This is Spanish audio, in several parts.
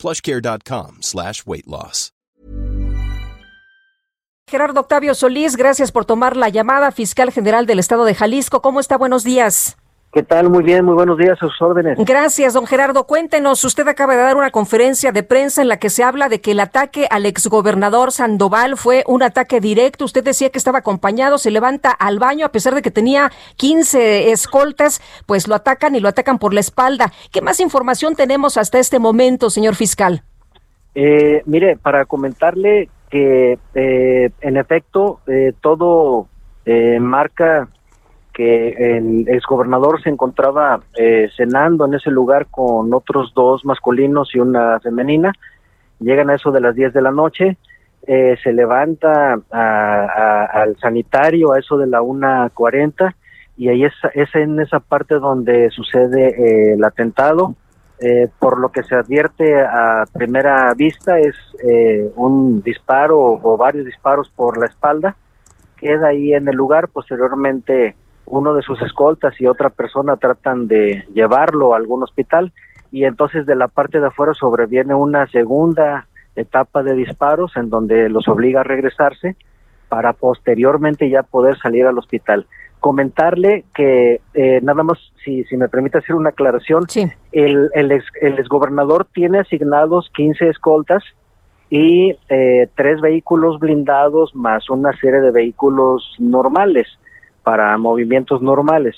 plushcare.com slash weight loss. Gerardo Octavio Solís, gracias por tomar la llamada, fiscal general del estado de Jalisco. ¿Cómo está? Buenos días. ¿Qué tal? Muy bien, muy buenos días, a sus órdenes. Gracias, don Gerardo. Cuéntenos, usted acaba de dar una conferencia de prensa en la que se habla de que el ataque al exgobernador Sandoval fue un ataque directo. Usted decía que estaba acompañado, se levanta al baño a pesar de que tenía 15 escoltas, pues lo atacan y lo atacan por la espalda. ¿Qué más información tenemos hasta este momento, señor fiscal? Eh, mire, para comentarle que eh, en efecto eh, todo marca que el exgobernador se encontraba eh, cenando en ese lugar con otros dos masculinos y una femenina. Llegan a eso de las 10 de la noche, eh, se levanta al sanitario a eso de la 1.40 y ahí es, es en esa parte donde sucede eh, el atentado. por lo que se advierte a primera vista es un disparo o varios disparos por la espalda. Queda ahí en el lugar, posteriormente uno de sus escoltas y otra persona tratan de llevarlo a algún hospital y entonces de la parte de afuera sobreviene una segunda etapa de disparos en donde los obliga a regresarse para posteriormente ya poder salir al hospital. Comentarle que eh, nada más, si, si me permite hacer una aclaración, el, el, ex, el exgobernador tiene asignados 15 escoltas y eh, tres vehículos blindados más una serie de vehículos normales para movimientos normales.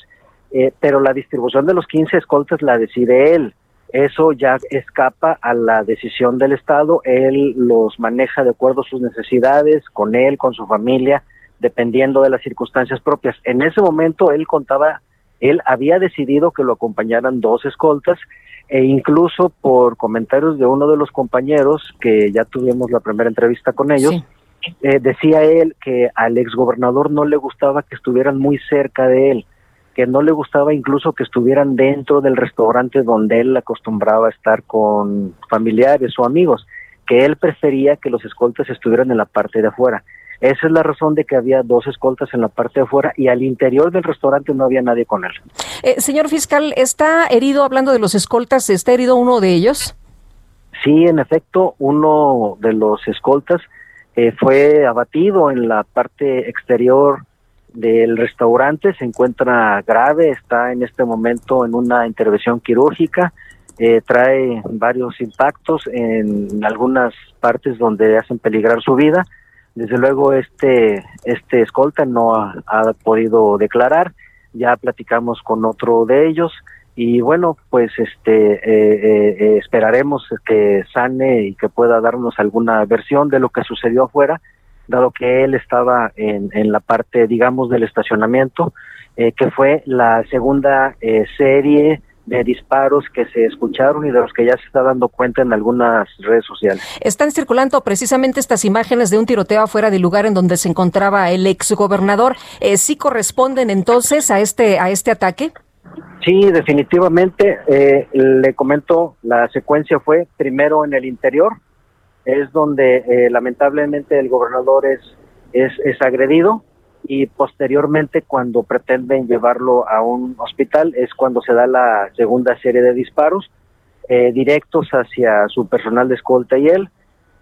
Eh, pero la distribución de los 15 escoltas la decide él. Eso ya escapa a la decisión del Estado. Él los maneja de acuerdo a sus necesidades, con él, con su familia, dependiendo de las circunstancias propias. En ese momento él contaba, él había decidido que lo acompañaran dos escoltas e incluso por comentarios de uno de los compañeros, que ya tuvimos la primera entrevista con ellos, eh, decía él que al exgobernador no le gustaba que estuvieran muy cerca de él, que no le gustaba incluso que estuvieran dentro del restaurante donde él acostumbraba a estar con familiares o amigos, que él prefería que los escoltas estuvieran en la parte de afuera. Esa es la razón de que había dos escoltas en la parte de afuera y al interior del restaurante no había nadie con él. Eh, señor fiscal, ¿está herido, hablando de los escoltas, está herido uno de ellos? Sí, en efecto, uno de los escoltas eh, fue abatido en la parte exterior del restaurante, se encuentra grave, está en este momento en una intervención quirúrgica, eh, trae varios impactos en algunas partes donde hacen peligrar su vida. Desde luego este, este escolta no ha, ha podido declarar, ya platicamos con otro de ellos, y bueno pues este eh, eh, eh, esperaremos que sane y que pueda darnos alguna versión de lo que sucedió afuera dado que él estaba en, en la parte digamos del estacionamiento que fue la segunda serie de disparos que se escucharon y de los que ya se está dando cuenta en algunas redes sociales. Están circulando precisamente estas imágenes de un tiroteo afuera del lugar en donde se encontraba el exgobernador. Eh, ¿Sí corresponden entonces a este a este ataque? Sí, definitivamente. Eh, le comento, la secuencia fue primero en el interior, es donde eh, lamentablemente el gobernador es, es, es, agredido y posteriormente cuando pretenden llevarlo a un hospital es cuando se da la segunda serie de disparos eh, directos hacia su personal de escolta y él.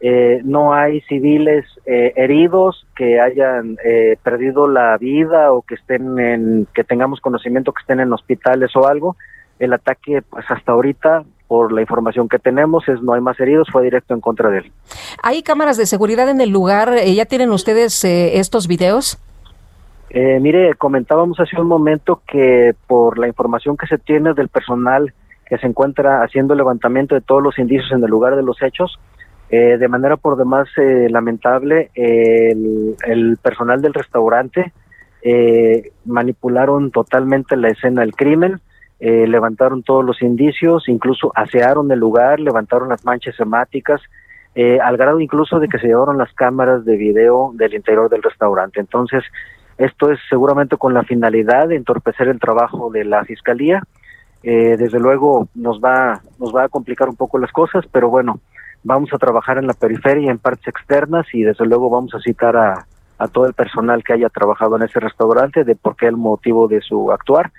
Eh, no hay civiles eh, heridos que hayan eh, perdido la vida o que estén en, que tengamos conocimiento que estén en hospitales o algo. El ataque, pues hasta ahorita, por la información que tenemos, es no hay más heridos, fue directo en contra de él. ¿Hay cámaras de seguridad en el lugar? ¿Ya tienen ustedes estos videos? mire, comentábamos hace un momento que por la información que se tiene del personal que se encuentra haciendo levantamiento de todos los indicios en el lugar de los hechos, eh, de manera por demás eh, lamentable, el, personal del restaurante eh, manipularon totalmente la escena del crimen, levantaron todos los indicios, incluso asearon el lugar, levantaron las manchas hemáticas, al grado incluso de que se llevaron las cámaras de video del interior del restaurante. Entonces, esto es seguramente con la finalidad de entorpecer el trabajo de la fiscalía. desde luego nos va nos va a complicar un poco las cosas, pero bueno, vamos a trabajar en la periferia, en partes externas y desde luego vamos a citar a, todo el personal que haya trabajado en ese restaurante de por qué el motivo de su actuar.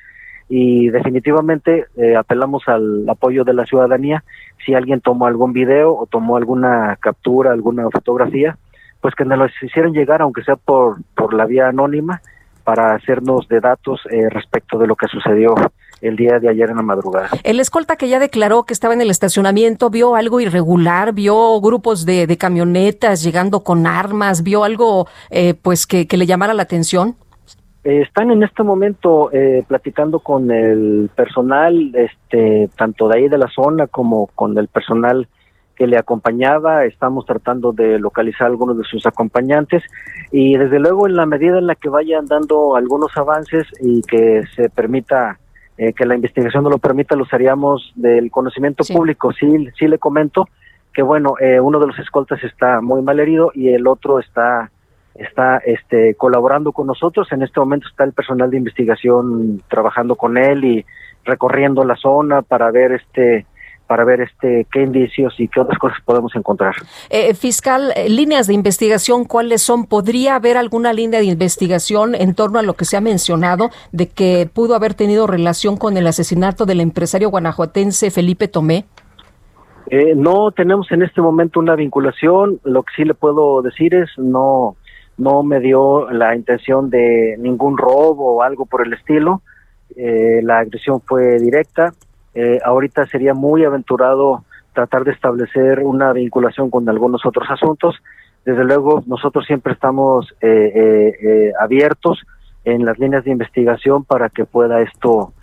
Y definitivamente eh, apelamos al apoyo de la ciudadanía. Si alguien tomó algún video o tomó alguna captura, alguna fotografía, pues que nos lo hicieran llegar aunque sea por por la vía anónima para hacernos de datos eh, respecto de lo que sucedió el día de ayer en la madrugada. El escolta que ya declaró que estaba en el estacionamiento, ¿vio algo irregular? ¿Vio grupos de, camionetas llegando con armas? ¿Vio algo eh, pues que, le llamara la atención? Eh, están en este momento eh, platicando con el personal, este, tanto de ahí de la zona como con el personal que le acompañaba. Estamos tratando de localizar algunos de sus acompañantes y desde luego en la medida en la que vayan dando algunos avances y que se permita eh, que la investigación no lo permita, lo haríamos del conocimiento público. Sí, sí le comento que bueno, eh, uno de los escoltas está muy mal herido y el otro está está este colaborando con nosotros. En este momento está el personal de investigación trabajando con él y recorriendo la zona para ver este para ver este qué indicios y qué otras cosas podemos encontrar. Eh, fiscal, eh, líneas de investigación, ¿cuáles son? ¿Podría haber alguna línea de investigación en torno a lo que se ha mencionado de que pudo haber tenido relación con el asesinato del empresario guanajuatense Felipe Tomé? Eh, no tenemos en este momento una vinculación. Lo que sí le puedo decir es no no me dio la intención de ningún robo o algo por el estilo. la agresión fue directa eh, ahorita sería muy aventurado tratar de establecer una vinculación con algunos otros asuntos. Desde luego, nosotros siempre estamos eh, eh, abiertos en las líneas de investigación para que pueda esto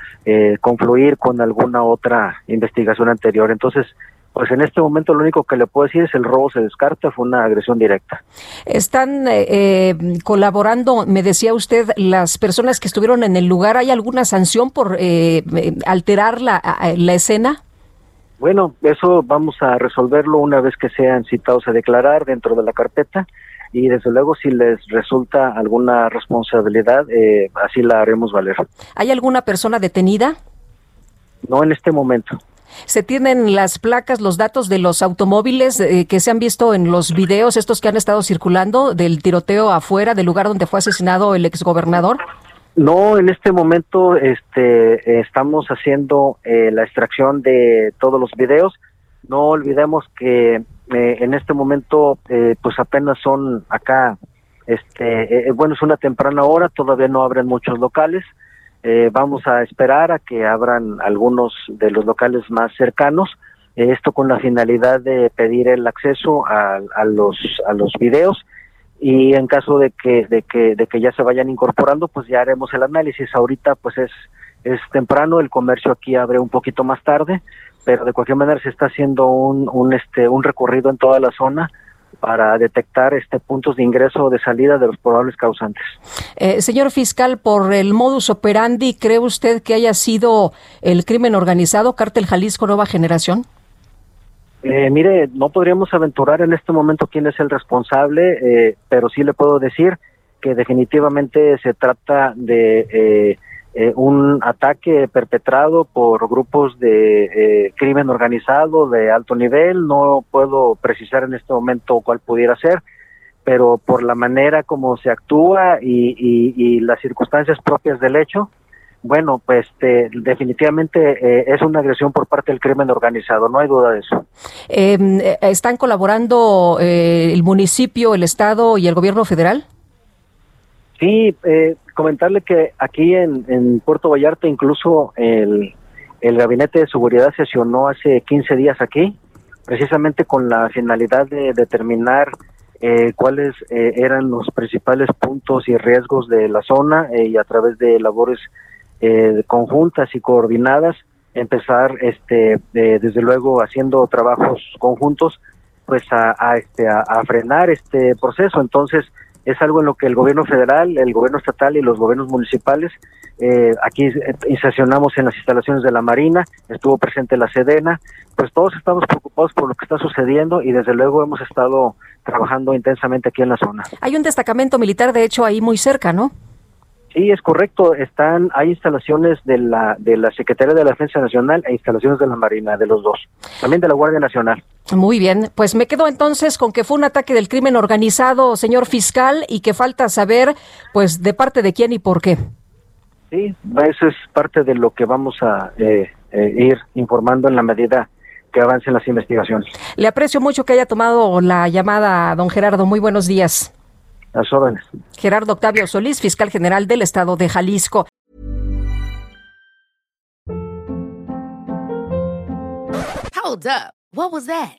confluir con alguna otra investigación anterior. Entonces, pues en este momento lo único que le puedo decir es el robo se descarta, fue una agresión directa. Están eh, colaborando, me decía usted, las personas que estuvieron en el lugar, ¿hay alguna sanción por eh, alterar la, la escena? Bueno, eso vamos a resolverlo una vez que sean citados a declarar dentro de la carpeta y desde luego si les resulta alguna responsabilidad, eh, así la haremos valer. ¿Hay alguna persona detenida? No en este momento. Se tienen las placas, los datos de los automóviles eh, que se han visto en los videos, estos que han estado circulando del tiroteo afuera del lugar donde fue asesinado el exgobernador. No, en este momento este, estamos haciendo eh, la extracción de todos los videos. No olvidemos que eh, en este momento pues apenas son acá, este, bueno, es una temprana hora, todavía no abren muchos locales. Eh, vamos a esperar a que abran algunos de los locales más cercanos. Eh, esto con la finalidad de pedir el acceso a, los a los videos y en caso de que de que de que ya se vayan incorporando, pues ya haremos el análisis. Ahorita pues es es temprano, el comercio aquí abre un poquito más tarde, pero de cualquier manera se está haciendo un, un este un recorrido en toda la zona para detectar este puntos de ingreso o de salida de los probables causantes. Eh, señor fiscal, por el modus operandi, ¿cree usted que haya sido el crimen organizado, Cártel Jalisco Nueva Generación? Eh, mire, no podríamos aventurar en este momento quién es el responsable, eh, pero sí le puedo decir que definitivamente se trata de eh, un ataque perpetrado por grupos de eh, crimen organizado de alto nivel. No puedo precisar en este momento cuál pudiera ser, pero por la manera como se actúa y, las circunstancias propias del hecho, bueno, pues este, definitivamente eh, es una agresión por parte del crimen organizado, no hay duda de eso. Em, ¿Están colaborando el municipio, el Estado y el gobierno federal? Sí, eh, comentarle que aquí en, Puerto Vallarta incluso el, Gabinete de Seguridad sesionó hace 15 días aquí, precisamente con la finalidad de determinar eh, cuáles eh, eran los principales puntos y riesgos de la zona y a través de labores conjuntas y coordinadas empezar este desde luego haciendo trabajos conjuntos pues a, este, a frenar este proceso. Entonces es algo en lo que el gobierno federal, el gobierno estatal y los gobiernos municipales, eh, aquí eh, insercionamos en las instalaciones de la Marina, estuvo presente la Sedena, pues todos estamos preocupados por lo que está sucediendo y desde luego hemos estado trabajando intensamente aquí en la zona. Hay un destacamento militar, de hecho, ahí muy cerca, ¿no? Sí, es correcto. Están, hay instalaciones de la, de la Secretaría de la Defensa Nacional e instalaciones de la Marina, de los dos. También de la Guardia Nacional. Muy bien. Pues me quedo entonces con que fue un ataque del crimen organizado, señor fiscal, y que falta saber, pues, de parte de quién y por qué. Sí, eso es parte de lo que vamos a eh, eh, ir informando en la medida que avancen las investigaciones. Le aprecio mucho que haya tomado la llamada, don Gerardo. Muy buenos días. Las órdenes. Gerardo Octavio Solís, fiscal general del estado de Jalisco. Hold up. What was that?